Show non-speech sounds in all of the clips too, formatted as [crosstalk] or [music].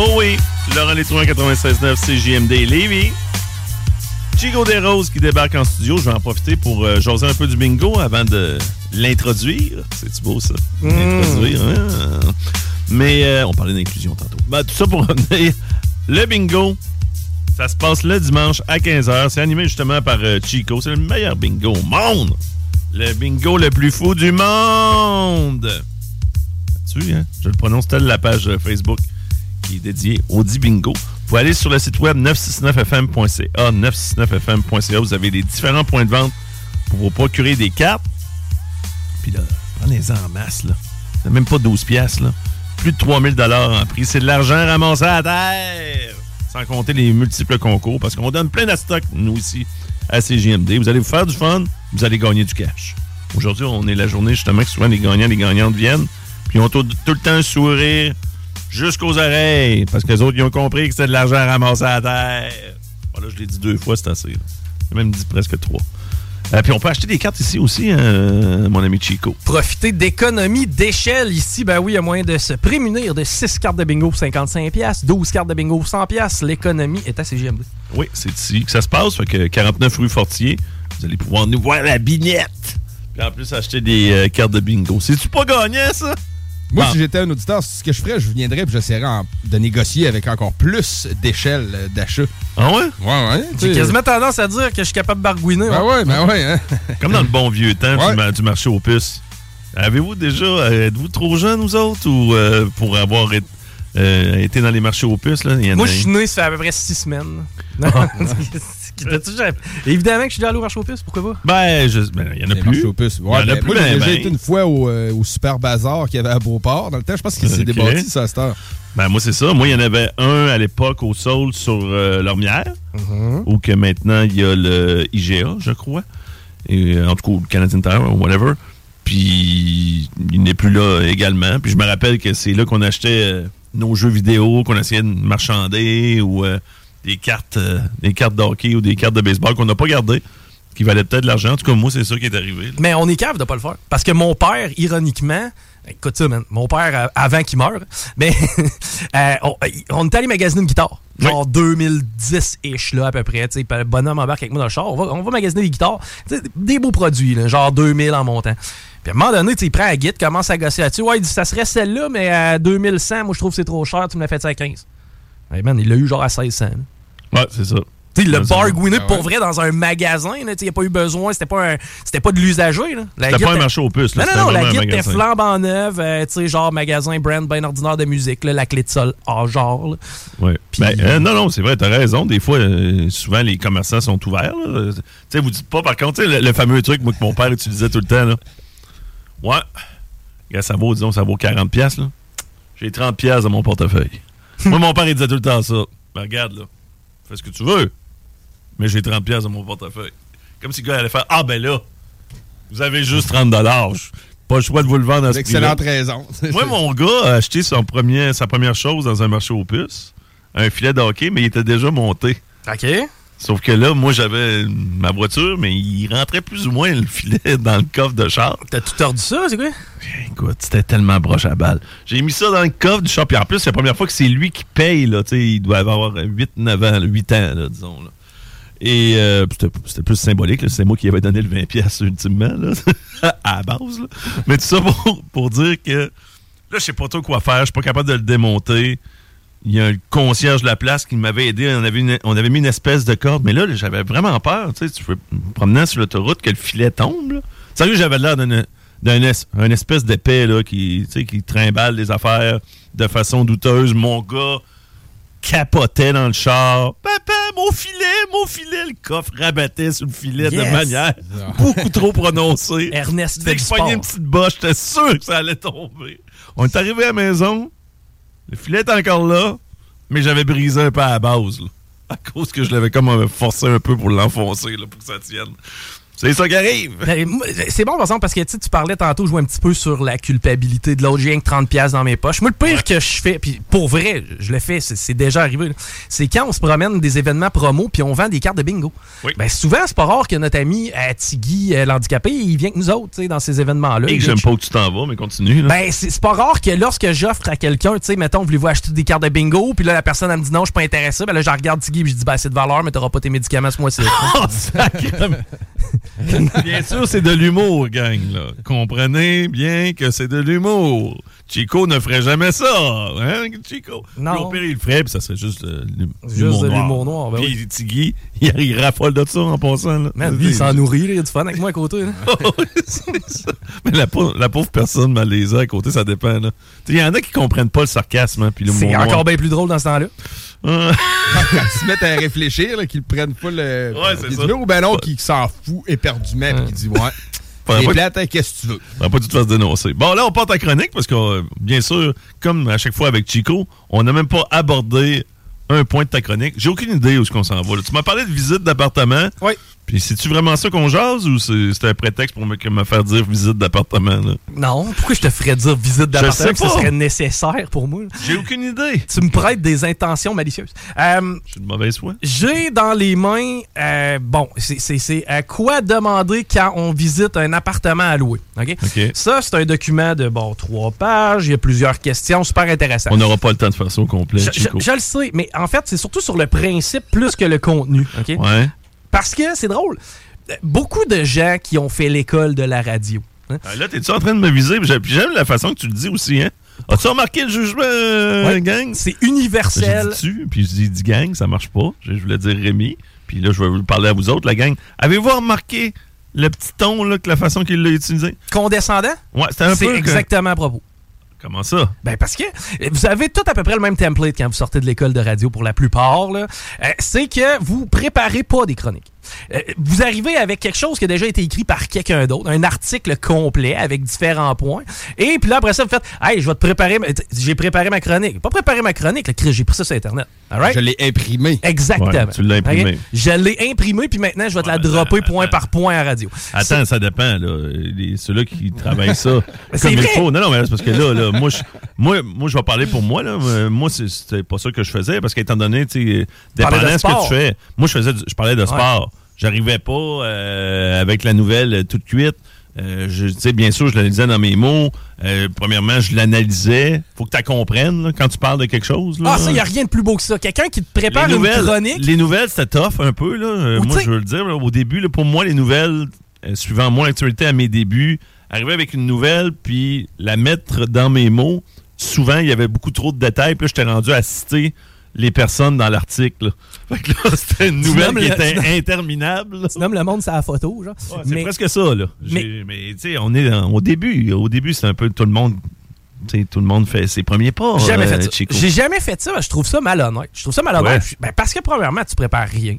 Oh oui, Laurent Létrouin 96.9 CJMD Lévis. Chico Desroses qui débarque en studio. Je vais en profiter pour euh, jaser un peu du bingo avant de l'introduire. C'est-tu beau, ça? L'introduire, hein? Mais euh, on parlait d'inclusion tantôt. Ben, tout ça pour [laughs] revenir. Le bingo, ça se passe le dimanche à 15h. C'est animé justement par euh, Chico. C'est le meilleur bingo au monde. Le bingo le plus fou du monde. Tu hein? Je le prononce tel la page euh, Facebook qui est dédiée au dit bingo. Vous pouvez aller sur le site web 969fm.ca, 969fm.ca. Vous avez les différents points de vente pour vous procurer des cartes. Puis là, prenez-en en masse, là. Même pas 12 pièces là. Plus de 3000 en prix. C'est de l'argent ramassé à terre. Sans compter les multiples concours, parce qu'on donne plein de stock, nous, ici, à CGMD. Vous allez vous faire du fun, vous allez gagner du cash. Aujourd'hui, on est la journée, justement, que souvent les gagnants les gagnantes viennent, puis ils ont tout, tout le temps un sourire jusqu'aux oreilles, parce que les autres, ils ont compris que c'était de l'argent ramassé à terre. Voilà, je l'ai dit deux fois, c'est assez. J'ai même dit presque trois. Euh, puis on peut acheter des cartes ici aussi, hein, mon ami Chico. Profiter d'économies d'échelle ici. Ben oui, il y a moyen de se prémunir de 6 cartes de bingo pour 55 pièces, 12 cartes de bingo pour 100 pièces. L'économie est à CGMD. Oui, c'est ici que ça se passe. Fait que 49 rue Fortier, vous allez pouvoir nous voir la bignette. Puis en plus, acheter des euh, cartes de bingo. C'est-tu pas gagnant, ça? Moi, Bon. si j'étais un auditeur, ce que je ferais, je viendrais et j'essaierais en- de négocier avec encore plus d'échelles euh, d'achat. Ah ouais? Ouais, ouais. J'ai tu quasiment tendance à dire que je suis capable de bargouiner. Ben ouais, ben ouais, hein. [laughs] Comme dans le bon vieux temps Ouais. du, ma- du marché aux puces. Avez-vous déjà, euh, êtes-vous trop jeunes, nous autres, ou euh, pour avoir été, euh, été dans les marchés aux puces? Là, il y en Moi, je suis né, ça fait à peu près 6 semaines. Jamais- [laughs] [laughs] [laughs] Évidemment que je suis déjà allé au marché aux puces, pourquoi pas? Ben, je- ben, il y en a Les plus. aux puces. Il y Ouais, en a ben, plus, moi, ben, j'ai déjà ben. été une fois au, euh, au Super Bazar qu'il y avait à Beauport. Dans le temps, je pense qu'il s'est Ok. débâti, ça, à cette heure. Ben, moi, c'est ça. Moi, il y en avait un à l'époque au Soul sur euh, Lormière, Mm-hmm. où que maintenant, il y a le IGA, je crois. Et, euh, en tout cas, le Canadian ou whatever. Puis, il n'est plus là également. Puis, je me rappelle que c'est là qu'on achetait euh, nos jeux vidéo, qu'on essayait de marchander, ou euh, des cartes euh, des cartes de hockey ou des cartes de baseball qu'on n'a pas gardées, qui valaient peut-être de l'argent. En tout cas, moi, c'est ça qui est arrivé. là. Mais on est cave de pas le faire. Parce que mon père, ironiquement, écoute ça, man, mon père, avant qu'il meure, mais [laughs] euh, on, on est allé magasiner une guitare. Genre 2010-ish, là, à peu près. Tu sais, puis le bonhomme embarque avec moi dans le char. On va, on va magasiner des guitares. Des beaux produits, là, genre 2000 en montant. Puis à un moment donné, il prend la guide, commence à gosser là-dessus. Ouais, il dit, ça serait celle-là, mais à 2100, moi, je trouve que c'est trop cher. Tu me l'as fait ça à 15. Hey, man, il l'a eu genre à 1600. là. Ouais, c'est ça. Tu sais, le Ouais, c'est bargouiné. Ah pour vrai dans un magasin, il n'y a pas eu besoin, c'était pas, un- c'était pas de l'usager. là. La C'était pas un marché aux puces. là, non, non, non, la guide était flambant neuve, euh, tu sais, genre magasin brand bien ordinaire de musique, là, la clé de sol en genre. là. Ouais. Ben, euh, non, non, c'est vrai, t'as raison. Des fois, euh, souvent, les commerçants sont ouverts. là. Tu sais, vous dites pas, par contre, tu sais, le, le fameux truc moi, que mon père utilisait tout le temps. Là. Ouais. Regarde, ça vaut, disons, ça vaut 40$. piastres, là. J'ai 30$ piastres dans mon portefeuille. [laughs] Moi, mon père, il disait tout le temps ça. Ben, regarde, là. Fais ce que tu veux. Mais j'ai 30$ piastres dans mon portefeuille. Comme si le gars allait faire Ah, ben là, vous avez juste 30$. J'ai Pas le choix de vous le vendre à ce prix-là. Excellente raison. [laughs] Moi, mon gars a acheté son premier, sa première chose dans un marché aux puces, un filet de hockey, mais il était déjà monté. OK. Sauf que là, moi, j'avais ma voiture, mais il rentrait plus ou moins le filet [laughs] dans le coffre de char. T'as tout tordu ça, c'est quoi? Écoute, c'était tellement broche à balle. J'ai mis ça dans le coffre du char, puis en plus, c'est la première fois que c'est lui qui paye, là. Tu sais, il doit avoir 8, 9 ans, là, 8 ans, là, disons, là. Et euh, c'était plus symbolique, c'est moi qui avais donné le 20$ piastres ultimement, là, [laughs] à la base. là. Mais tout ça pour, pour dire que là, je sais pas trop quoi faire, je suis pas capable de le démonter. Il y a un concierge de la place qui m'avait aidé. On avait, une- on avait mis une espèce de corde, mais là, j'avais vraiment peur. Tu sais, tu me promener sur l'autoroute que le filet tombe. Là. Sérieux, j'avais l'air d'un d'un es- un espèce d'épais là, qui, tu sais, qui trimballe des affaires de façon douteuse. Mon gars capotait dans le char. Papa, mon filet, mon filet. Le coffre rabattait sur le filet de manière beaucoup trop prononcée. [laughs] Ernest Dès que je une petite bosse, j'étais sûr que ça allait tomber. On est arrivé à la maison. Le filet est encore là, mais j'avais brisé un peu à la base. à cause que je l'avais comme euh, forcé un peu pour l'enfoncer pour que ça tienne. C'est ça qui arrive. Ben, C'est bon, par exemple, parce que tu parlais tantôt, je jouais un petit peu sur la culpabilité de l'autre. J'ai rien que 30$ piastres dans mes poches. Moi, le pire que je fais, puis pour vrai, je le fais, c'est- déjà arrivé, c'est quand on se promène des événements promo puis on vend des cartes de bingo. Oui. Ben, souvent, c'est pas rare que notre ami euh, Tiggy, euh, l'handicapé, il vient que nous autres tu sais, dans ces événements-là. Et que j'aime pas où tu t'en vas, mais continue. là. Ben, c'est c'est pas rare que lorsque j'offre à quelqu'un, tu sais, mettons, voulez-vous acheter des cartes de bingo, puis là, la personne, elle me dit non, je suis pas intéressé. Ben là, je regarde Tiggy, puis je dis, ben, c'est de valeur, mais t'auras pas tes médicaments ce mois-ci. [laughs] [laughs] Oh, [laughs] bien sûr, c'est de l'humour, gang. Là. Comprenez bien que c'est de l'humour. Chico ne ferait jamais ça. Hein, Chico? Non. Puis au pire, il le ferait, puis ça serait juste euh, Juste de l'humour noir, ben puis Tiggy, [laughs] il, il raffole de ça en passant. Là. Man, lui, il s'en nourrit, là, il y a du fun avec moi à côté. là. [laughs] Ça. Mais la pauvre, la pauvre personne malaisée à côté, ça dépend. Il y en a qui comprennent pas le sarcasme, hein, puis l'humour C'est encore bien plus drôle dans ce temps-là. Quand ils se mettent à réfléchir, qu'ils prennent pas le. Ouais, c'est ça. Ou ben non, qui s'en fout éperdument, puis qui dit Ouais. Hein, qu'est-ce que tu veux? Faudrait pas que tu te fasses dénoncer. Bon, là, on part ta chronique parce que, bien sûr, comme à chaque fois avec Chico, on n'a même pas abordé un point de ta chronique. J'ai aucune idée où est-ce qu'on s'en va. là. Tu m'as parlé de visite d'appartement. Oui. Puis, c'est-tu vraiment ça qu'on jase ou c'est un prétexte pour me, faire dire visite d'appartement? là? Non, pourquoi je te ferais dire visite d'appartement? sais que ce serait nécessaire pour moi? J'ai aucune idée. Tu me prêtes des intentions malicieuses. Euh, J'ai de mauvaise foi. J'ai dans les mains, euh, bon, c'est- à quoi demander quand on visite un appartement à louer. OK? OK. Ça, c'est un document de, bon, trois pages. Il y a plusieurs questions, super intéressant. On n'aura pas le temps de faire ça au complet, Je, je- le sais, mais en fait, c'est surtout sur le principe plus que le contenu. OK? Ouais. Parce que c'est drôle. Beaucoup de gens qui ont fait l'école de la radio. hein, Ah, Là, t'es-tu en train de me viser? J'ai- j'aime la façon que tu le dis aussi, hein? As-tu remarqué le jugement, euh, Ouais. gang? C'est J'ai universel. dit tu, puis j'ai dit gang, ça marche pas. Je voulais dire Rémi. Puis là, je vais vous parler à vous autres, la gang. Avez-vous remarqué le petit ton, là, que la façon qu'il l'a utilisé? Condescendant, Ouais, c'était un c'est peu. que- exactement à propos. Comment ça? Ben parce que euh, vous avez tout à peu près le même template quand vous sortez de l'école de radio pour la plupart. Euh, c'est que vous préparez pas des chroniques. Euh, vous arrivez avec quelque chose qui a déjà été écrit par quelqu'un d'autre, un article complet avec différents points. Et puis là, après ça, vous faites Hey, je vais te préparer. J'ai préparé ma chronique. Pas préparé ma chronique, j'ai pris ça sur Internet. All right? Je l'ai imprimé. Exactement. Ouais, tu l'as imprimé. Je l'ai imprimé, puis maintenant, je vais te la dropper attends, point attends. par point à radio. Attends, ça dépend, Ceux-là qui travaillent ça [laughs] comme c'est il vrai. faut. Non, non, mais c'est parce que là, là moi, je, moi, moi, je vais parler pour moi, là. Euh, Moi, c'est- c'était pas ça que je faisais, parce qu'étant donné, dépendant de ce que tu fais. Moi, je faisais, du- je parlais de sport. J'arrivais pas euh, avec la nouvelle euh, toute cuite. Euh, je, bien sûr, je l'analysais dans mes mots. Euh, premièrement, je l'analysais. Faut que tu comprennes là, quand tu parles de quelque chose. Là. Ah, ça, il n'y a rien de plus beau que ça. Quelqu'un qui te prépare une chronique. les nouvelles, c'était tough un peu. Là. Ou moi, je veux le dire, là, au début, là, pour moi, les nouvelles, euh, suivant mon actualité à mes débuts, arriver avec une nouvelle, puis la mettre dans mes mots, souvent, il y avait beaucoup trop de détails. Puis là, j'étais rendu à citer les personnes dans l'article. c'était une nouvelle qui le- était tu interminable. là. Tu nommes le monde la photo, genre. Ouais, c'est presque ça, là. mais- tu sais, on est dans- au début. Au début, c'est un peu tout le monde. Tout le monde fait ses premiers pas. Jamais euh, fait ça. Chico. J'ai jamais fait ça. Je trouve ça malhonnête. Je trouve ça malhonnête. Ouais. Ben, parce que, premièrement, tu prépares rien.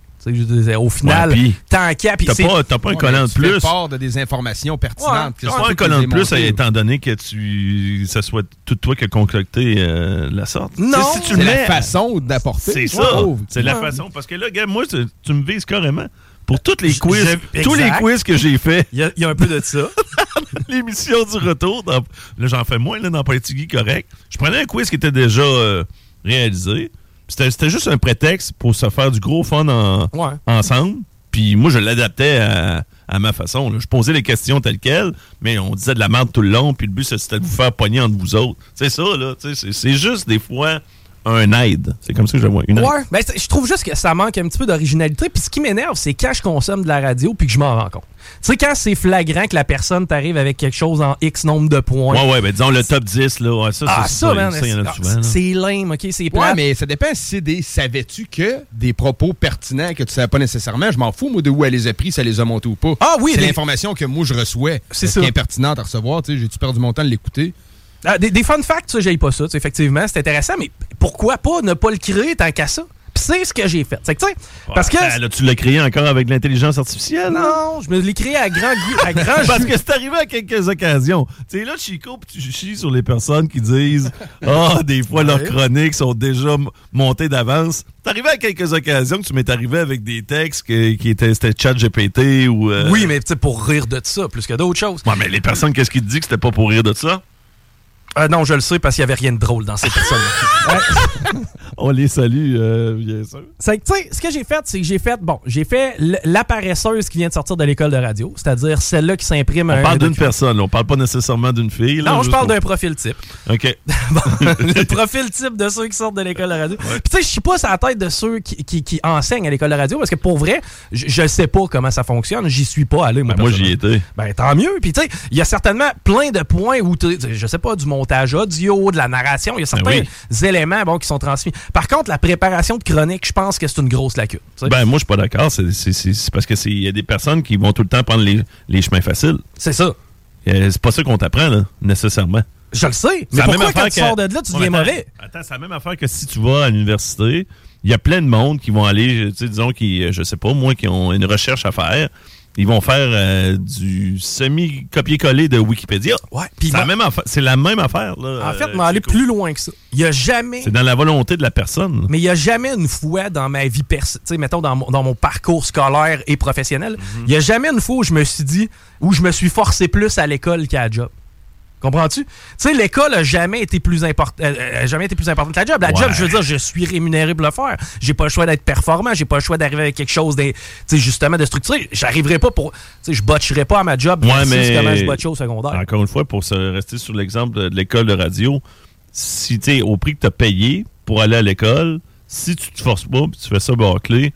Au final, Ouais, tant qu'à. puis T'as pas, t'as pas un collant de plus. part de des informations pertinentes. T'as pas un collant de plus, étant donné que tu, ça soit tout toi qui a concocté euh, la sorte. Non. Si C'est la façon d'apporter. c'est ça. C'est la façon. Parce que là, gars, moi, tu, tu me vises carrément. Pour tous les quiz, tous les quiz que j'ai fait, Il y, a- il y a un peu de ça. [laughs] l'émission du retour, dans- là, j'en fais moins là, dans Politigui correct. Je prenais un quiz qui était déjà euh, réalisé. C'était c'était juste un prétexte pour se faire du gros fun en, Ouais. ensemble. Puis moi, je l'adaptais à, à ma façon. là. Je posais les questions telles quelles, mais on disait de la merde tout le long. Puis le but, c'était de vous faire pogner entre vous autres. C'est ça, là. c'est juste des fois un aide. C'est comme ça que je vois. Une aide. Ouais, ben, je trouve juste que ça manque un petit peu d'originalité. Puis ce qui m'énerve, c'est quand je consomme de la radio puis que je m'en rends compte. Tu sais, quand c'est flagrant que la personne t'arrive avec quelque chose en X nombre de points. Ouais, ouais, ben disons le top 10, là. Ouais, ça, ah, c'est ça, man, ça, il y en a c'est- souvent. là. c'est lame, OK? C'est Ouais, mais ça dépend si c'est des. Savais-tu que des propos pertinents que tu savais pas nécessairement, je m'en fous, moi, de où elle les a pris, ça les a montés ou pas. Ah oui, c'est des- l'information que moi je reçois. C'est ça. qui est pertinente à recevoir, tu sais, j'ai-tu perdu mon temps de l'écouter? Ah, des, des fun facts, ça, j'aille pas ça. Effectivement, c'est intéressant, mais pourquoi pas ne pas le créer tant qu'à ça? C'est ce que j'ai fait. C'est que, parce que. Là, tu l'as créé encore avec l'intelligence artificielle? Non, je me l'ai créé à grand, goût- à grand [laughs] Parce que c'est arrivé à quelques occasions. Tu sais, là, Chico, tu chies sur les personnes qui disent Ah, [laughs] des fois, leurs chroniques sont déjà montées d'avance. C'est arrivé à quelques occasions que tu m'es arrivé avec des textes que- qui étaient c'était chat GPT ou. euh, Oui, mais tu sais, pour rire de ça, plus que d'autres choses. Ouais, mais les personnes, qu'est-ce qu'ils te disent que c'était pas pour rire de ça? Euh, non, je le sais parce qu'il y avait rien de drôle dans ces personnes-là. [laughs] [laughs] On les salue, euh, bien sûr. C'est que, tu sais, ce que j'ai fait, c'est que j'ai fait, bon, j'ai fait la paresseuse qui vient de sortir de l'école de radio, c'est-à-dire celle-là qui s'imprime On un- parle un d'une document. personne, là. on parle pas nécessairement d'une fille. là, Non, je parle pour- d'un profil type. [laughs] OK. Bon, le profil type de ceux qui sortent de l'école de radio. Puis tu sais, je suis pas sur la tête de ceux qui, qui- qui enseignent à l'école de radio parce que pour vrai, je, sais pas comment ça fonctionne. J'y suis pas allé, moi. Ben, moi, j'y étais. Ben, tant mieux. Puis, tu sais, il y a certainement plein de points où, je sais pas, du montage audio, de la narration, il y a certains Ben éléments bon, qui sont transmis. Par contre, la préparation de chronique, je pense que c'est une grosse lacune. Ben, moi, je suis pas d'accord. C'est parce que c'est- il y a des personnes qui vont tout le temps prendre les, les chemins faciles. c'est ça. Euh, C'est pas ça qu'on t'apprend, nécessairement. Je le sais. C'est Mais pourquoi même quand affaire tu que- sors de là, tu deviens attends, mauvais? Attends, c'est la même affaire que si tu vas à l'université, il y a plein de monde qui vont aller, disons, qui, euh, je sais pas, moi, qui ont une recherche à faire. Ils vont faire euh, du semi-copier-coller de Wikipédia. Ouais. C'est la, même affaire- c'est la même affaire. Là, En fait, euh, mais aller plus loin que ça. Il y a jamais. C'est dans la volonté de la personne. Mais il n'y a jamais une fois dans ma vie sais, mettons dans mon, dans mon parcours scolaire et professionnel, il Mhm. n'y a jamais une fois où je me suis dit, où je me suis forcé plus à l'école qu'à la job. Comprends-tu? Tu sais, l'école a jamais été plus important, euh, a jamais été plus importante que la job. La Ouais. job, je veux dire, je suis rémunéré pour le faire. J'ai pas le choix d'être performant. J'ai pas le choix d'arriver avec quelque chose, de, justement, de structuré. J'arriverai pas pour, tu sais, je botcherai pas à ma job. Ouais, mais- comment je botchais au secondaire. Encore une fois, pour se rester sur l'exemple de, l'école de radio, si tu au prix que tu as payé pour aller à l'école, si tu te forces pas, puis tu fais ça bâclé,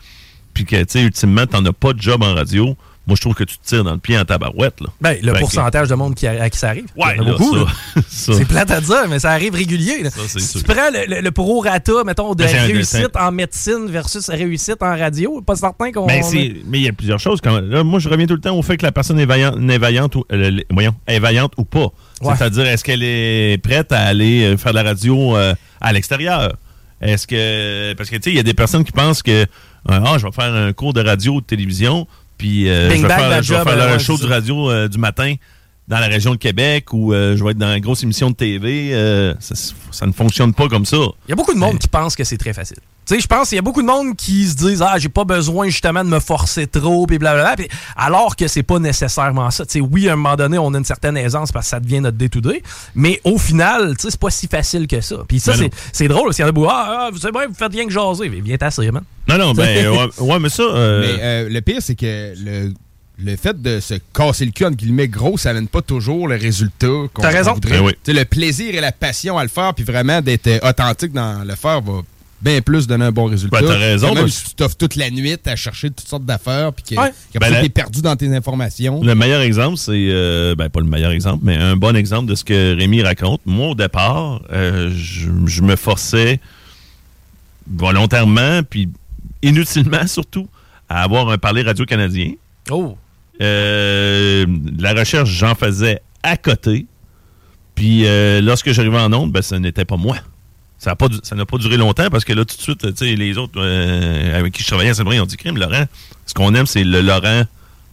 puis que, tu sais, ultimement, tu n'as pas de job en radio, moi, je trouve que tu te tires dans le pied en tabarouette, là. Ben, le Fait que- pourcentage de monde qui, a- à qui ça arrive. Ouais, là, beaucoup. [laughs] C'est plate à dire, mais ça arrive régulier. là. Ça, c'est si sûr. tu prends le, le, le prorata, mettons, de un- réussite en médecine versus réussite en radio, pas certain qu'on... Ben, mais il y a plusieurs choses. Quand là, moi, je reviens tout le temps au fait que la personne est vaillante, est vaillante ou, euh, le- voyons, est vaillante ou pas. Ouais. C'est-à-dire, est-ce qu'elle est prête à aller euh, faire de la radio euh, à l'extérieur? Est-ce que. Parce que, tu sais, il y a des personnes qui pensent que, euh, ah, je vais faire un cours de radio ou de télévision, puis euh, je vais faire, je vais job, faire euh, show du radio euh, du matin dans la région de Québec ou euh, je vais être dans une grosse émission de TV. ça, ça ne fonctionne pas comme ça. Il y a beaucoup de monde qui pense que c'est très facile. Tu sais, je pense qu'il y a beaucoup de monde qui se disent ah j'ai pas besoin justement de me forcer trop puis blablabla alors que c'est pas nécessairement ça. Tu sais, oui à un moment donné on a une certaine aisance parce que ça devient notre day to day, mais au final tu sais c'est pas si facile que ça. Puis ça Ben c'est drôle parce qu'il y en a beaucoup ah, ah, vous savez vous faites rien que jaser mais bien t'asseoir man. Non, non, ben, [laughs] ouais, ouais, mais ça. euh, Mais euh, le pire, c'est que le, le fait de se casser le cul, entre guillemets, gros, ça n'amène pas toujours le résultat qu'on T'as raison. voudrait. Ben oui. Tu sais, Le plaisir et la passion à le faire, puis vraiment d'être euh, authentique dans le faire va bien plus donner un bon résultat. Ben, t'as raison, Que Même si tu t'offres toute la nuit à chercher toutes sortes d'affaires, puis que, Ouais. Ben, ça, la- t'es perdu dans tes informations. Le meilleur exemple, c'est. euh, ben, pas le meilleur exemple, mais un bon exemple de ce que Rémi raconte. Moi, au départ, euh, je, je me forçais volontairement, puis inutilement surtout, à avoir un parler radio-canadien. Oh. Euh, la recherche, j'en faisais à côté. Puis euh, lorsque j'arrivais en onde, ben, ce n'était pas moi. Ça n'a pas, duré longtemps parce que là, tout de suite, tu sais, les autres euh, avec qui je travaillais à saint ils ont dit Crime, Laurent, ce qu'on aime, c'est le Laurent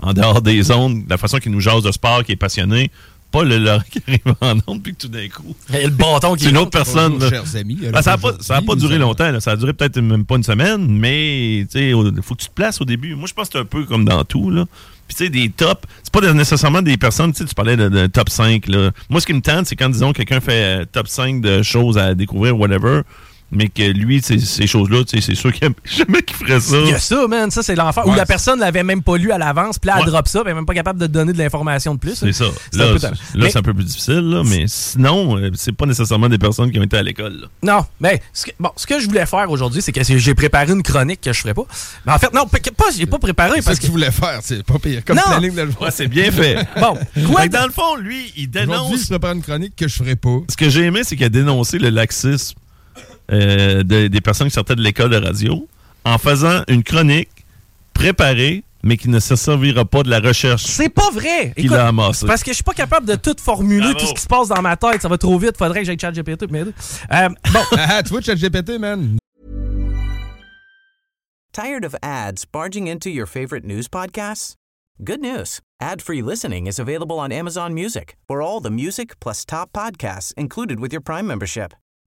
en dehors des ondes, la façon qu'il nous jase de sport, qui est passionné. Pas le Laurent qui arrive en onde, puis que tout d'un coup. [laughs] Et le bâton qui C'est une autre personne. Bonjour, chers amis. Ah, ça n'a pas, ça a pas duré longtemps. là. Ça a duré peut-être même pas une semaine, mais il faut que tu te places au début. Moi, je pense que c'est un peu comme dans tout. Là. Puis, tu sais, des tops, c'est pas nécessairement des personnes, tu sais, tu parlais de, top 5. Là. Moi, ce qui me tente, c'est quand, disons, quelqu'un fait euh, top 5 de choses à découvrir, whatever. Mais que lui, ces, choses-là, c'est sûr qu'il [laughs] jamais qu'il ferait ça. Il y a ça, man. Ça, c'est l'enfer. Ouais, la personne l'avait même pas lu à l'avance, puis là, elle Ouais. drop ça, puis elle même pas capable de donner de l'information de plus. C'est ça. C'est un Là, peu c'est- tannant. là, Mais- c'est un peu plus difficile, là, mais sinon, euh, c'est pas nécessairement des personnes qui ont été à l'école. Non, mais ce que, bon, ce que je voulais faire aujourd'hui, c'est que j'ai préparé une chronique que je ferais pas. Mais en fait, non, pas, j'ai pas préparé C'est ce que. qu'il voulait faire, c'est pas pire. Comme Non. planning de le Ouais, [laughs] c'est bien fait. Bon, quoi dans le fond, lui, il Aujourd'hui, dénonce. je prépare une chronique que je ferai pas. Ce que j'ai aimé, c'est qu'il a dénoncé le laxisme euh, de- des personnes qui sortaient de l'école de radio en faisant une chronique préparée, mais qui ne se servira pas de la recherche C'est pas vrai! qu'il Écoute, a amassée. c'est parce que je suis pas capable de tout formuler, Bravo. tout ce qui se passe dans ma tête. Ça va trop vite. Faudrait que j'aille chat GPT pour m'aider. Euh, bon, [laughs] Ah, tu vois, ChatGPT, man. Tired of ads barging into your favorite news podcasts? Good news. Ad-free listening is available on Amazon Music for all the music plus top podcasts included with your Prime membership.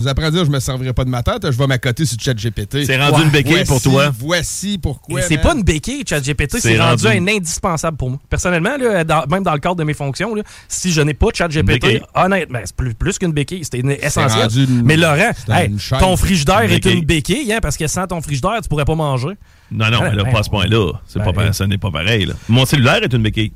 Vous après à dire, je me servirai pas de ma tête, je vais m'accoter sur ChatGPT. C'est rendu une béquille pour toi. Voici pourquoi. c'est pas une béquille, ChatGPT, c'est C'est rendu, rendu- un indispensable pour moi. Personnellement, là, dans- même dans le cadre de mes fonctions, là, si je n'ai pas ChatGPT, honnêtement, c'est plus, plus qu'une béquille, c'était une- essentiel. rendu une- Mais Laurent, c'est hey, une chaîne. ton frigidaire est une béquille, hein, parce que sans ton frigidaire, tu pourrais pas manger. Non, non, mais là, ben, pas à ce point-là. C'est ben, pas pa- ça n'est pas pareil. là. Mon cellulaire est une béquille.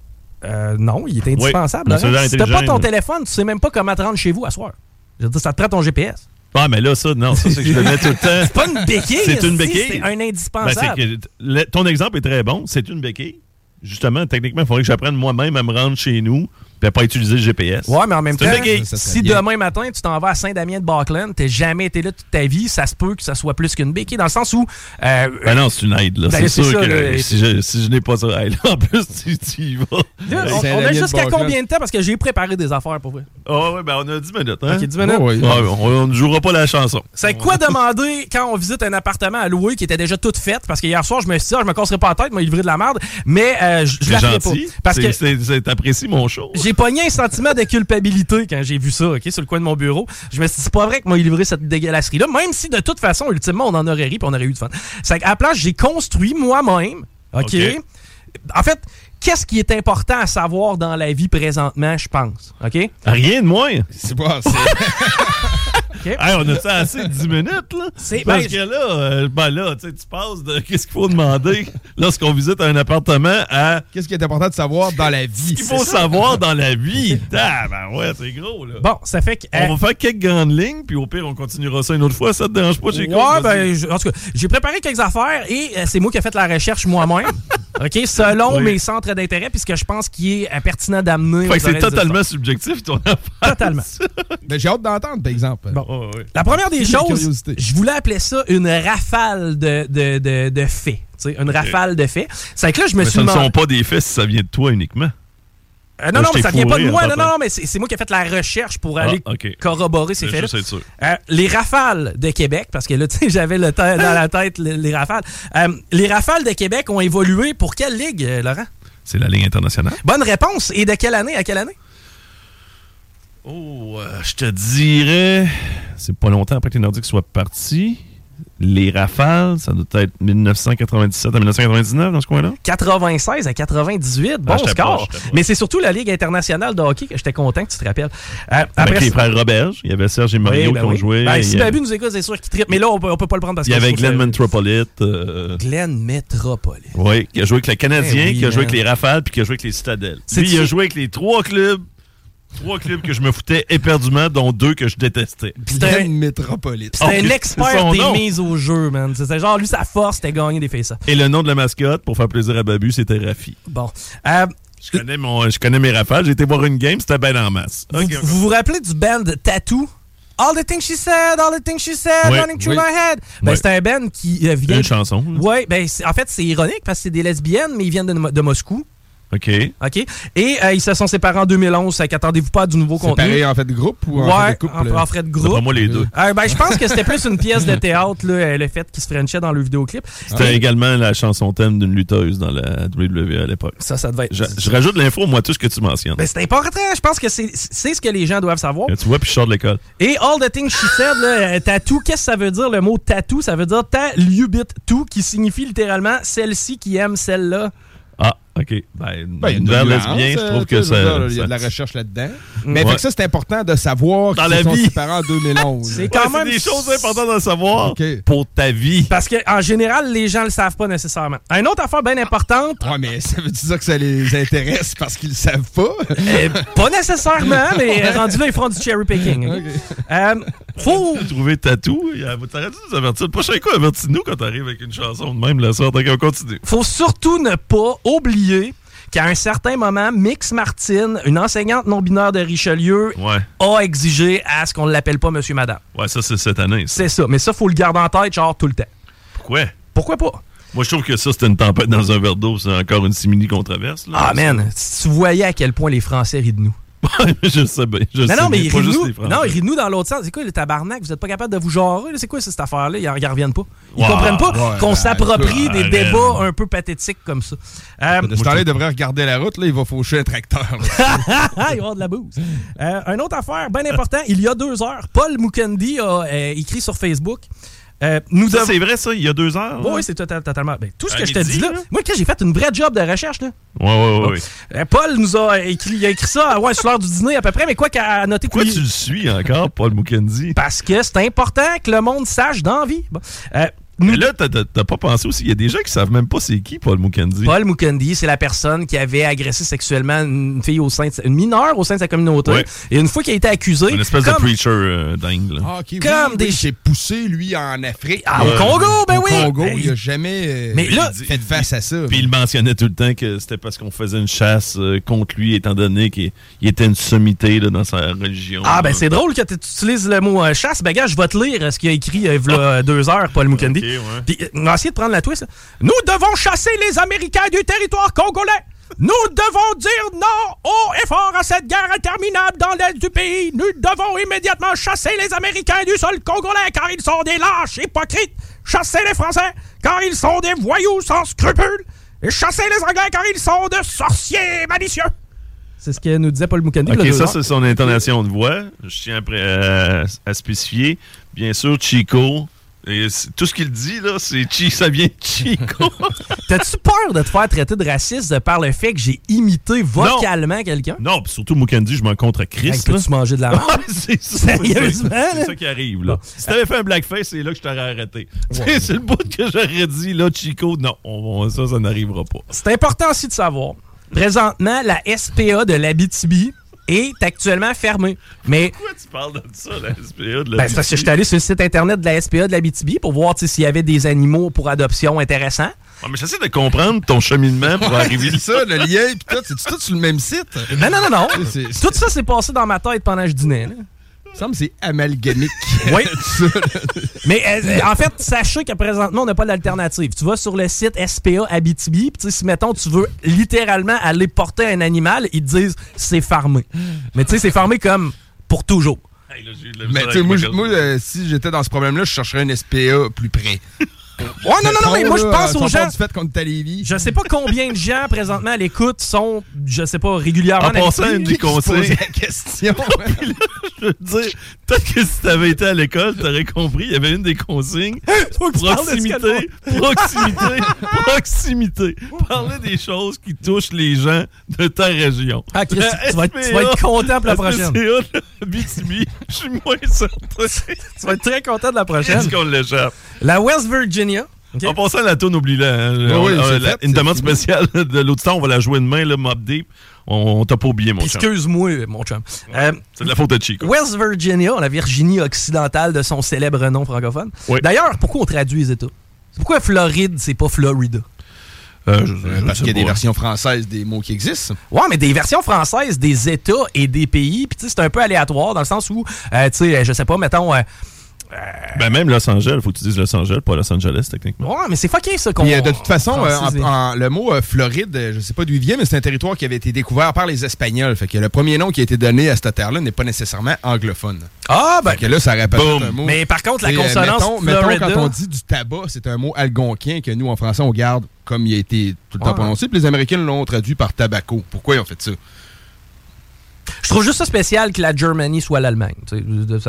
Euh, non, il est indispensable. Laurent. cellulaire si t'as pas ton téléphone, tu sais même pas comment te rendre chez vous à soir. Je veux dire, ça te prend ton GPS. Ah, mais là, ça, non, ça, c'est que je le mets tout le temps. [laughs] C'est pas une béquille. C'est une béquille. C'est un Ben, indispensable. que le- ton exemple est très bon. C'est une béquille. Justement, techniquement, il faudrait que j'apprenne moi-même à me rendre chez nous à pas utiliser le GPS. Ouais, mais en même temps. Ça si bien. demain matin, tu t'en vas à Saint-Damien de Buckland, t'as jamais été là toute ta vie, ça se peut que ça soit plus qu'une béquille, dans le sens où... euh, Ben non, c'est une aide. Là. Ben, c'est sûr ça, que là. si je, si je n'ai pas ça, hey, là, en plus, tu, tu y vas. là, on, on a jusqu'à combien de temps? Parce que j'ai préparé des affaires pour vrai. Ah ouais, ben on a 10 minutes. Hein? Ok, 10 minutes. Oh, oui. Ouais, on, ne jouera pas la chanson. C'est quoi demander quand on visite un appartement à louer qui était déjà tout fait? Parce que hier soir, je me suis dit, ah, je me casserai pas la tête, m'a livré de la merde, mais euh, je la ferai pas. Parce que c'est- T'apprécies mon show. j'ai pogné un sentiment de culpabilité quand j'ai vu ça, OK, sur le coin de mon bureau. Je me suis dit, c'est pas vrai que m'a livré cette dégueulasserie-là, même si de toute façon, ultimement, on en aurait ri puis on aurait eu du fun. C'est qu'à la place, j'ai construit moi-même, OK? OK. En fait, qu'est-ce qui est important à savoir dans la vie présentement, je pense, OK? Rien de moins. C'est pas. c'est- [laughs] Hey, on a ça assez de 10 minutes, là? C'est- Parce ben, que là, euh, ben là, tu sais, tu passes de qu'est-ce qu'il faut demander lorsqu'on visite un appartement à Qu'est-ce qui est important de savoir dans la vie? qu'il faut savoir dans la vie. Ah, ben ouais, c'est gros, là. Bon, ça fait que... euh, On va faire quelques grandes lignes, puis au pire, on continuera ça une autre fois. Ça te dérange pas, j'ai Ouais, ben, en tout cas, j'ai préparé quelques affaires et euh, c'est moi qui ai fait la recherche moi-même. [laughs] OK, selon Oui. mes centres d'intérêt, puisque je pense qu'il est euh, pertinent d'amener. Fait que c'est totalement subjectif, ton affaire. Totalement. [laughs] Ben, J'ai hâte d'entendre, par exemple. Bon. Oh. La première des choses, je voulais appeler ça une rafale de, de, de, de faits. Tu sais, une rafale de faits. C'est que là, je me Mais suis ce ne sont pas des faits si ça vient de toi uniquement. Euh, non, non, mais ça vient pas de moi. Non, non, non, mais c'est moi qui ai fait la recherche pour Ah, aller corroborer ces faits-là. sûr. Euh, les rafales de Québec, parce que là, [laughs] tu sais, j'avais le temps dans la tête, les, les rafales. Euh, les rafales de Québec ont évolué pour quelle ligue, Laurent? C'est la ligne internationale. Bonne réponse. Et de quelle année à quelle année? Oh, je te dirais, c'est pas longtemps après que les Nordiques soient partis. Les Rafales, ça doit être 1997 à 1999 dans ce coin-là? 96 à 98. Bon Ah, score. Mais c'est surtout la Ligue internationale de hockey que j'étais content que tu te rappelles. Euh, Avec les frères Roberge, il y avait Serge et Mario Oui, ben qui ont joué. Ben, si Babu nous écoute, c'est sûr qu'il trippe. Mais là, on peut, on peut pas le prendre parce il y avait Glenn Metropolite, euh, Glenn Metropolis. oui, qui a joué avec le Canadien, Eh oui, qui a joué hein. avec les Rafales, puis qui a joué avec les Citadelles. Lui, il a joué avec les trois clubs, trois clubs que je me foutais éperdument, dont deux que je détestais. C'était Glenn un, Métropolite. c'était Oh, un expert des nom. mises au jeu, man. C'est genre, lui, sa force, c'était gagner des faits Et le nom de la mascotte, pour faire plaisir à Babu, c'était Rafi. Bon. Euh, Je connais, mon, je connais mes Rafales, j'ai été voir une game, c'était bien en masse. vous, vous vous rappelez du band Tattoo? All the things she said, all the things she said, Oui, running through oui. my head. Ben, Oui. c'est un band qui euh, vient. Une chanson. Ouais, ben, en fait, c'est ironique parce que c'est des lesbiennes, mais ils viennent de, de Moscou. OK. OK? Et euh, ils se sont séparés en 2011. Fait qu'attendez-vous pas à du nouveau contenu? Séparés en fait de groupe ou en ouais, fait de couple? en, en frais de groupe. Moi, les deux. Euh, ben, je pense que c'était plus une pièce de théâtre, là, euh, le fait qu'ils se frenchaient dans le vidéoclip. C'était également la chanson thème d'une lutteuse dans la WWE à l'époque. Ça, ça devait être. Je, je rajoute l'info, moi, tout ce que tu mentionnes. Ben, c'est important. Je pense que c'est ce que les gens doivent savoir. Tu vois, puis je sors de l'école. Et all the things she said, là, tattoo, qu'est-ce que ça veut dire le mot tattoo? Ça veut dire ta liubit tout, qui signifie littéralement celle-ci qui aime celle-là. Ah, OK. Ben, Ben, il y a une vers nuance, lesbien, je euh, trouve que ça. Il y a de la recherche là-dedans. Mais Ouais. fait que ça, c'est important de savoir Dans qu'ils la sont vie. séparés en 2011. C'est Ouais, quand c'est même. des choses importantes à savoir pour ta vie. Parce que en général, les gens le savent pas nécessairement. Une autre affaire bien importante, Ouais, mais ça veut dire que ça les intéresse parce qu'ils le savent pas? euh, pas nécessairement, mais rendu là, ils feront du cherry picking. ok? Euh, faut. Trouver tatou, il y a- t'aurais dû nous avertir. Le prochain coup, avertis-nous quand t'arrives avec une chanson de même la sorte. OK, on continue. faut surtout ne pas oublier qu'à un certain moment, Mix Martin, une enseignante non-binaire de Richelieu, Ouais. a exigé à ce qu'on ne l'appelle pas Monsieur Madame. Ouais, ça, c'est cette année. C'est ça. Mais ça, faut le garder en tête, genre, tout le temps. Pourquoi? Pourquoi pas? Moi, je trouve que ça, c'était une tempête dans un verre d'eau. C'est encore une simili-controverse. Ah, man, si tu voyais à quel point les Français rient de nous. Je sais bien. Je Non, sais non, mais Pas juste nous. les. Non, ils nous dans l'autre sens. C'est quoi, le tabarnak? Vous êtes pas capable de vous genrer? C'est quoi cette affaire-là? Ils en ils en reviennent pas. Ils Ouais, comprennent pas ouais, qu'on s'approprie des débats un peu pathétiques comme ça. Euh, De ce temps-là, regarder la route, là, il va faucher un tracteur. Ah, il va de la bouse. Euh, une autre affaire bien important, il y a deux heures, Paul Mukendi a euh, écrit sur Facebook. Euh, nous Ça, devons. c'est vrai, ça, il y a deux heures. Oui, c'est total- totalement. ben, tout ce que je te dis là. Moi, quand j'ai fait une vraie job de recherche, là. Ouais, ouais, ouais. ouais. euh, Paul nous a écrit, il a écrit ça ouais, sur l'heure du dîner à peu près, mais quoi qu'à noter Pourquoi tu le suis encore, Paul Mukendi? Parce que c'est important que le monde sache d'envie. Bon. Euh, Mais là, t'as- pas pensé aussi, il y a des gens qui savent même pas c'est qui, Paul Mukendi. Paul Mukendi, c'est la personne qui avait agressé sexuellement une fille au sein de sa- une mineure au sein de sa communauté. Ouais. Et une fois qu'il a été accusé, Une espèce comme- de preacher euh, dingue, là. Ah, Comme oui, des- Il s'est poussé, lui, en Afrique. Ah, au Congo, ben Au oui! Congo, Ben, il a jamais euh, Mais là- fait face à ça. Puis il mentionnait tout le temps que c'était parce qu'on faisait une chasse euh, contre lui, étant donné qu'il il était une sommité là, dans sa religion. Ah, ben c'est drôle que tu utilises le mot euh, chasse. Ben, gars, je vais te lire ce qu'il a écrit euh, v'là, euh, deux heures, Paul Mukendi. Ok, ouais. Puis, euh, on va essayer de prendre la twist. là. Nous devons chasser les Américains du territoire congolais. Nous devons dire non haut et fort à cette guerre interminable dans l'est du pays. Nous devons immédiatement chasser les Américains du sol congolais car ils sont des lâches hypocrites. Chasser les Français car ils sont des voyous sans scrupules. Et chasser les Anglais car ils sont de sorciers malicieux. C'est ce que nous disait Paul Mukendi. Ok, ça, c'est son intonation de voix. Je tiens à, à spécifier. Bien sûr, Chico. Et tout ce qu'il dit, là, c'est Chi, ça vient de Chico. [laughs] T'as-tu peur de te faire traiter de raciste par le fait que j'ai imité vocalement quelqu'un? non, puis surtout Mukendi, je m'en contre à Hey. Peux-tu manger de la [laughs] merde? C'est ça. Sérieusement, C'est ça qui arrive, là. Si t'avais fait un blackface, c'est là que je t'aurais arrêté. C'est- [laughs] C'est le bout que j'aurais dit, là, Chico. Non, on- on- ça, ça n'arrivera pas. C'est important aussi de savoir. Présentement, la SPA de l'Abitibi est actuellement fermée. Mais Pourquoi tu parles de ça, la SPA de la ben, c'est parce que je suis allé sur le site internet de la SPA de l'Abitibi pour voir s'il y avait des animaux pour adoption intéressants. Ouais, mais j'essaie de comprendre ton cheminement pour arriver C'est là. ça, le lien, pis tout, c'est tout sur le même site? Non, non, non, non. Tout ça s'est passé dans ma tête pendant que je dînais. là. Il me semble que c'est amalgamique. [laughs] Oui. [laughs] Mais euh, en fait, sachez que présentement, on n'a pas d'alternative. Tu vas sur le site SPA Abitibi, puis tu sais, si mettons tu veux littéralement aller porter un animal, ils te disent c'est farmé. Mais tu sais, c'est farmé comme pour toujours. Hey, là, Mais tu sais, moi, moi, euh, si j'étais dans ce problème-là, je chercherais une SPA plus près. [laughs] Ouais, non, non, non, mais moi, je pense aux gens. du fait qu'on est à Lévis. Je sais pas combien de gens présentement à l'écoute sont, je sais pas, régulièrement. En passant, une question. Je veux dire, peut-être que si t'avais été à l'école, t'aurais compris, il y avait une des consignes. Ce Proximité, proximité, proximité. Parler des choses qui touchent les gens de ta région. Ah, Chris, La tu vas être- tu SPA, vas être content pour la prochaine. Je suis moins certain. Tu vas être très content de la prochaine. Est-ce qu'on l'échappe? La West Virginia. ok? En passant à la tourne, oublie-la. hein. Oui, oui, une demande spéciale de l'auditeur, on va la jouer demain, le Mob Deep. On, on t'a pas oublié, mon chum. Excuse-moi, mon chum. Euh, C'est de la faute de Chico. West Virginia, la Virginie occidentale de son célèbre nom francophone. Oui. D'ailleurs, pourquoi on traduit les États? Pourquoi Floride, c'est pas Florida? Euh, je- je Parce qu'il y a des versions françaises des mots qui existent. Ouais, mais des versions françaises des États et des pays, puis tu sais, c'est un peu aléatoire dans le sens où, euh, tu sais, je sais pas, mettons, euh, Ben, même Los Angeles, faut que tu dises Los Angeles, pas Los Angeles, techniquement. Ouais, mais c'est fucké ça qu'on. Euh, de toute façon, euh, francise. en- en- le mot euh, Floride, je sais pas d'où il vient, mais c'est un territoire qui avait été découvert par les Espagnols. Fait que le premier nom qui a été donné à cette terre-là n'est pas nécessairement anglophone. Ah, ben. Fait que là, ça répète Boom. un mot. Mais par contre, la Et, euh, consonance mettons, mettons, Florida- quand on dit du tabac, c'est un mot algonquin que nous, en français, on garde comme il a été tout le temps Ouais. prononcé. Puis les Américains l'ont traduit par tabaco. Pourquoi ils ont fait ça? Je trouve juste ça spécial que la Germany soit l'Allemagne. Ça,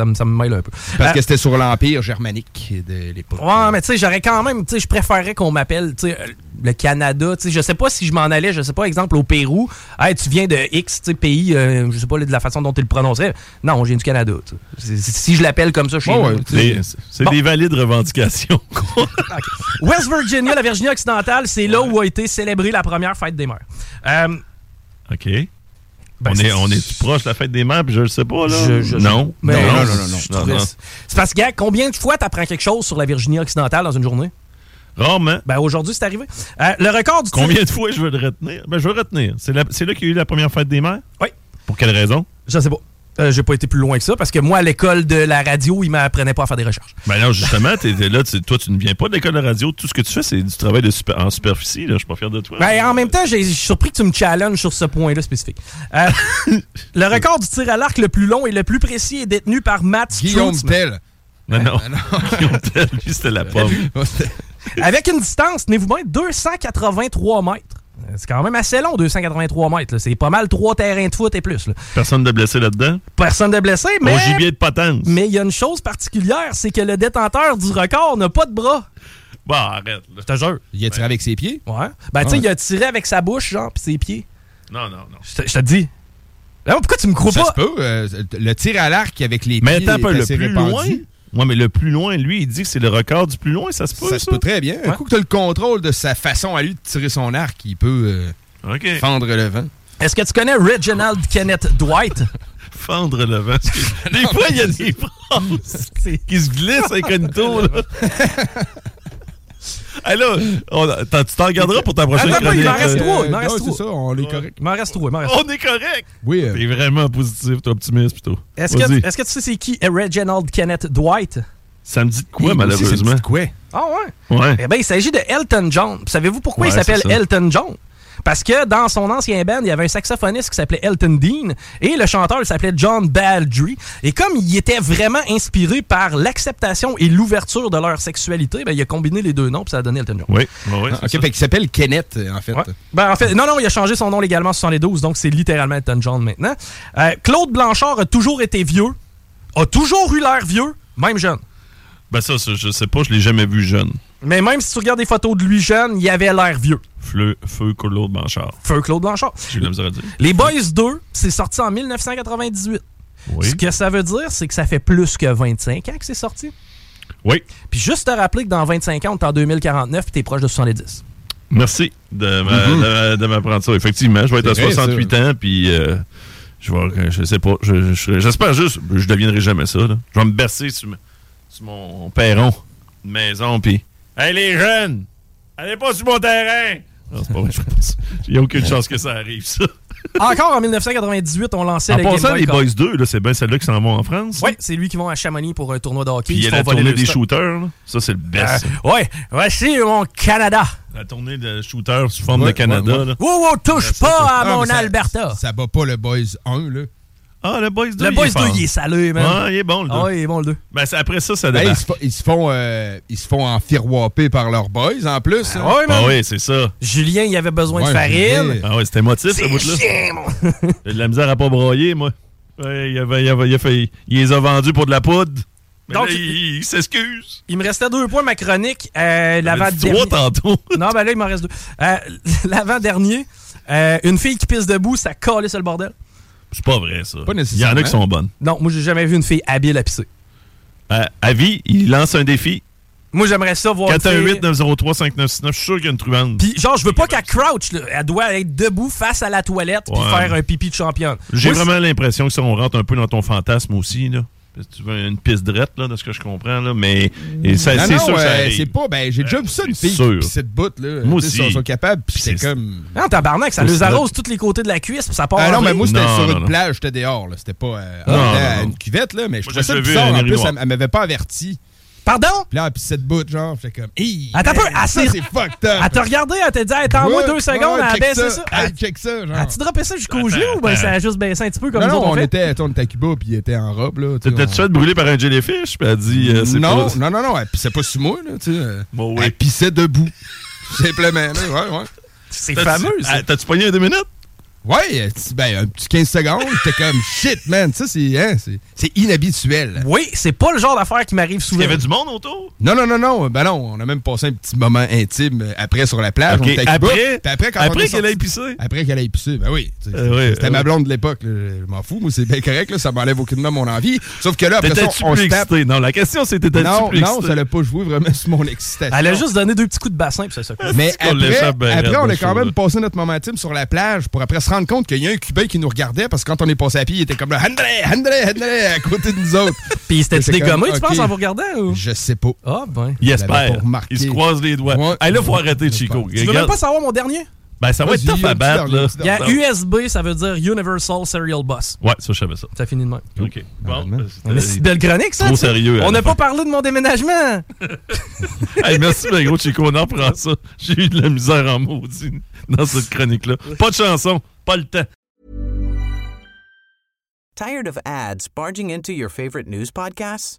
me- ça me mêle un peu. Parce Euh, que c'était sur l'Empire germanique de l'époque. Ouais, mais tu sais, j'aurais quand même, tu sais, je préférerais qu'on m'appelle, tu sais, euh, le Canada, tu sais, je sais pas si je m'en allais, je sais pas, exemple, au Pérou, hey, tu viens de X, tu sais, pays, euh, je sais pas de la façon dont tu le prononcerais. Non, je viens du Canada, Si je l'appelle comme ça chez ouais, sais. C'est Bon. des valides revendications. [laughs] West Virginia, la Virginie occidentale, c'est là où a été célébrée la première fête des mères. Euh, OK. Ben, on, est, on est proche de la fête des mères, puis je le sais pas, là? Je- je- non? Mais- non, non, non. C'est parce que, gars, combien de fois t'apprends quelque chose sur la Virginie occidentale dans une journée? Rarement. Ben, aujourd'hui, c'est arrivé. Euh, le record du Combien de fois je veux le retenir? Ben, je veux le retenir. C'est là qu'il y a eu la première fête des mères? Oui. Pour quelle raison? Je sais pas. Euh, J'ai pas été plus loin que ça parce que moi, à l'école de la radio, ils m'apprenaient pas à faire des recherches. Ben non, justement, t'es t'es là, tu- toi, tu ne viens pas de l'école de radio. Tout ce que tu fais, c'est du travail de super- en superficie. Je suis pas fier de toi. Ben, en même temps, j'ai- je suis surpris que tu me challenges sur ce point-là spécifique. Euh, [laughs] le record du tir à l'arc le plus long et le plus précis est détenu par Matt Guillaume. Tell. Ben non. Ah, non. [laughs] Guillaume Tell, lui, c'était la pomme. Avec une distance, tenez-vous bien, 283 mètres. Euh, C'est quand même assez long, 283 mètres. C'est pas mal trois terrains de foot et plus. là. Personne de blessé là-dedans? Personne de blessé, mais... Au gibier de potence. Mais il y a une chose particulière, c'est que le détenteur du record n'a pas de bras. Bon, arrête. Là. Je te jure. Il a tiré avec ses pieds? Ouais. Ben, tu sais, Ouais. il a tiré avec sa bouche, genre, pis ses pieds. Non, non, non. Je te, je te dis. Là, pourquoi tu me crois Ça pas? se peut. euh, le tir à l'arc avec les Mais pieds attends un peu, le plus répandu. loin. Ouais, mais le plus loin, lui, il dit que c'est le record du plus loin. Ça se peut, Ça ça? se peut très bien. Un coup que tu as le contrôle de sa façon à lui de tirer son arc, il peut euh, fendre le vent. Est-ce que tu connais Reginald Kenneth Dwight? [laughs] Fendre le vent. [laughs] Des fois, il y a des phrases qui se glissent incognito, là. [laughs] [laughs] Tu t'en garderas pour ta prochaine Attends, il chronique. m'en reste trois, il m'en reste non, trois. c'est ça, on est correct. Il m'en reste trois. On est correct. Oui, euh, T'es vraiment positif, t'es optimiste, plutôt. Est-ce que, est-ce que tu sais c'est qui est Reginald Kenneth Dwight? Ça me dit de quoi, lui aussi, malheureusement? c'est quoi? Ah ouais? Ouais. Eh bien, il s'agit de Elton John. Savez-vous pourquoi Ouais, il s'appelle ça. Elton John? Parce que dans son ancien band, il y avait un saxophoniste qui s'appelait Elton Dean et le chanteur il s'appelait John Baldry. Et comme il était vraiment inspiré par l'acceptation et l'ouverture de leur sexualité, ben, il a combiné les deux noms puis ça a donné Elton John. Oui, ouais, Ah, c'est ok, ça. fait qu'il s'appelle Kenneth, euh, en fait. Ouais. Ben, en fait, non, non, il a changé son nom légalement en 72, donc c'est littéralement Elton John maintenant. Euh, Claude Blanchard a toujours été vieux, a toujours eu l'air vieux, même jeune. Ben ça, ça, je sais pas, je l'ai jamais vu jeune. Mais même si tu regardes des photos de lui jeune, il avait l'air vieux. Fleu, feu, Claude Blanchard. Feu Claude Blanchard. J'ai eu la misère à dire. Les Boys 2, c'est sorti en 1998. Oui. Ce que ça veut dire, c'est que ça fait plus que 25 ans que c'est sorti. Oui. Puis juste te rappeler que dans 25 ans, on est en 2049 et t'es proche de 70. Merci de m'a- de- m'apprendre ça. Effectivement, je vais être à C'est vrai, 68 ans, puis euh, je vais, je sais pas, je- je- j'espère juste, je deviendrai jamais ça. là. Je vais me bercer sur mon perron de maison, puis Hey les jeunes, allez pas sur mon terrain! Non, c'est pas vrai, je. Il n'y a aucune chance que ça arrive, ça. Encore en 1998, on lançait En le Game passant, Boy les. Boys 2, là, c'est bien celle-là qui s'en vont en France. Oui, c'est lui qui vont à Chamonix pour un tournoi de hockey. Puis il y Ils a la tournée des stock. shooters. là. Ça, c'est le best. ça. Euh, ouais, voici mon Canada. La tournée de shooters sous forme Ouais, de Canada. ouais, ouais. là. Wow, wow, touche pas ça. à mon mais ça- Alberta. Ça bat pas le Boys 1, là. Ah, le Boys 2. Le il Boys est 2, fort. il est salé, man. Ouais, il est bon, le 2. Ah il est bon, le 2. Ben, c'est- après ça, ça Hey, débarque. ils, se font, ils, se font, euh, ils se font enfiroiper par leurs boys, en plus. hein. Ouais, man. Ah oui, c'est ça. Julien, il avait besoin Ouais, de farine. Julien. Ah ouais, c'était émotif, ce bout-là. J'ai de la misère à pas broyer, moi. Ouais, il, avait, il, avait- il a fait, il les a vendus pour de la poudre. Mais Donc, là, il, il s'excuse. Il me restait deux points, ma chronique. Euh, L'avant-dernier. Trois tantôt? [laughs] Non, ben là, il m'en reste deux. Euh, [laughs] L'avant-dernier, euh, une fille qui pisse debout, ça calait sur le bordel. C'est pas vrai, ça. Pas Il y en nécessairement. a qui sont bonnes. Non, moi, j'ai jamais vu une fille habile à pisser. À vie, il lance un défi. Moi, j'aimerais ça voir une fille- 418-903-5969. Je suis sûr qu'il y a une truande. Puis, genre, je veux pas qu'elle crouch. là. Elle doit être debout face à la toilette puis Ouais. faire un pipi de championne. J'ai Moi, vraiment l'impression que ça, on rentre un peu dans ton fantasme aussi, là. Tu veux une piste drette, là, de ce que je comprends, là, mais c'est sûr que ça euh, c'est pas. Ben, j'ai déjà vu ça, une c'est fille qui cette bout, là. Moi aussi. Ils sont, sont capables, puis c'est comme. Non, tabarnak, ça là. arrose tous les côtés de la cuisse, puis ça part Ah non, mais moi, c'était sur non, une non. plage, j'étais dehors, là. C'était pas euh, Non, à non. une cuvette, là, mais je trouvais ça bizarre. En plus, elle m'avait pas averti. Pardon? Puis là, puis cette bout, genre, j'étais comme. Hey, Attends un peu, elle ça, s'est- c'est fucked up. Elle t'a regardé, elle t'a dit, hey, attends-moi deux secondes, elle a check baissé ça. Elle- check ça, genre. As-tu droppé ça jusqu'au genou ou ben ça a juste baissé un petit peu comme non, nous non, on fait? était, on était à Cuba, puis il était en robe, là. T'as-tu fait brûler par un jellyfish? Puis elle a dit, euh, c'est non, pas... non, non, non, elle pissait pas sur moi, là, tu sais. Elle pissait debout. [laughs] Simplement, là, ouais, ouais. C'est fameux, ça. T'as-tu pogné un deux minutes? Ouais, euh, ben, un petit 15 secondes, j'étais comme [laughs] shit, man. Ça, c'est hein, inhabituel. Oui, c'est pas le genre d'affaire qui m'arrive Il souvent. y avait du monde autour? Non, non, non, non. Ben non, on a même passé un petit moment intime euh, après sur la plage. On après- après, quand qu'elle ait pissé? Après qu'elle ait pissé, ben oui. Euh, ouais, C'était euh, ma blonde de l'époque. Je m'en fous, moi, c'est bien correct. Là, ça m'enlève aucunement mon envie. Sauf que là, après ça, on se tape. excité? Non, la question, c'est t'étais-tu Non, plus non, ça l'a pas joué vraiment [laughs] sur mon excitation. Elle a juste donné deux petits coups de bassin, puis ça ça. Mais qu'on après, on a quand même passé notre moment intime sur la plage pour après se rendre compte qu'il y a un Cubain qui nous regardait parce que quand on est passé à pied, il était comme là, André, André, André, à côté de nous autres. [laughs] Puis c'était-tu C'est dégommé, tu penses, en vous regardant? Ou? Je sais pas. Ah, ben. Il espère. Il se croise les doigts. Ouais. Hey, là, faut arrêter, Chico. Tu veux même pas savoir mon dernier? Ben, ça va être tough à battre, là. Il y a. USB, ça veut dire Universal Serial Bus. Ouais, ça, je savais ça. Ça finit de même. OK. Bon, Mais c'est une belle chronique, ça. Trop sérieux, On n'a pas parlé de mon déménagement. [laughs] Hey, merci, le gros Chico. On en prend ça. J'ai eu de la misère en maudit dans cette chronique-là. Pas de chanson, pas le temps. Tired of ads barging into your favorite news podcasts?